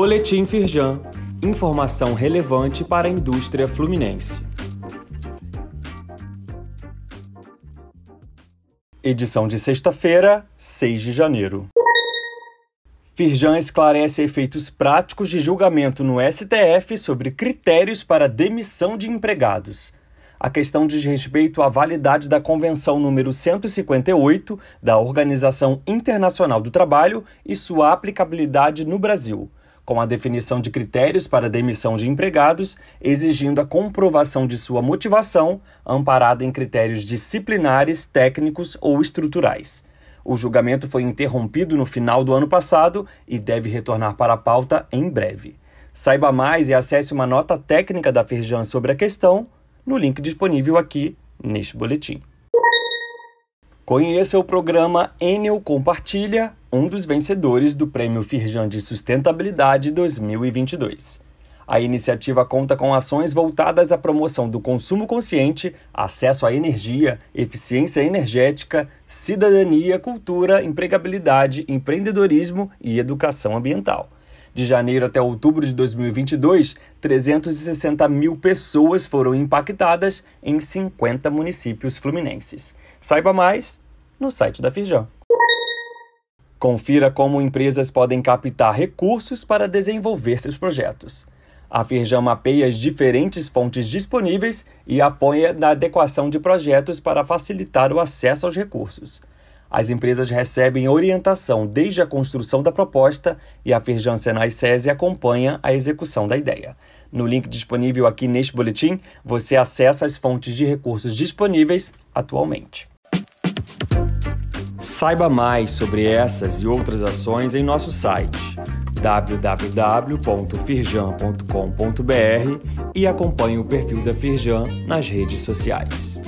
Boletim Firjan. Informação relevante para a indústria fluminense. Edição de sexta-feira, 6 de janeiro. Firjan esclarece efeitos práticos de julgamento no STF sobre critérios para demissão de empregados. A questão diz respeito à validade da Convenção número 158 da Organização Internacional do Trabalho e sua aplicabilidade no Brasil, com a definição de critérios para demissão de empregados, exigindo a comprovação de sua motivação, amparada em critérios disciplinares, técnicos ou estruturais. O julgamento foi interrompido no final do ano passado e deve retornar para a pauta em breve. Saiba mais e acesse uma nota técnica da Firjan sobre a questão no link disponível aqui neste boletim. Conheça o programa Enel Compartilha, um dos vencedores do Prêmio Firjan de Sustentabilidade 2022. A iniciativa conta com ações voltadas à promoção do consumo consciente, acesso à energia, eficiência energética, cidadania, cultura, empregabilidade, empreendedorismo e educação ambiental. De janeiro até outubro de 2022, 360 mil pessoas foram impactadas em 50 municípios fluminenses. Saiba mais no site da Firjan. Confira como empresas podem captar recursos para desenvolver seus projetos. A Firjan mapeia as diferentes fontes disponíveis e apoia na adequação de projetos para facilitar o acesso aos recursos. As empresas recebem orientação desde a construção da proposta e a Firjan Senai SESI acompanha a execução da ideia. No link disponível aqui neste boletim, você acessa as fontes de recursos disponíveis atualmente. Saiba mais sobre essas e outras ações em nosso site www.firjan.com.br e acompanhe o perfil da Firjan nas redes sociais.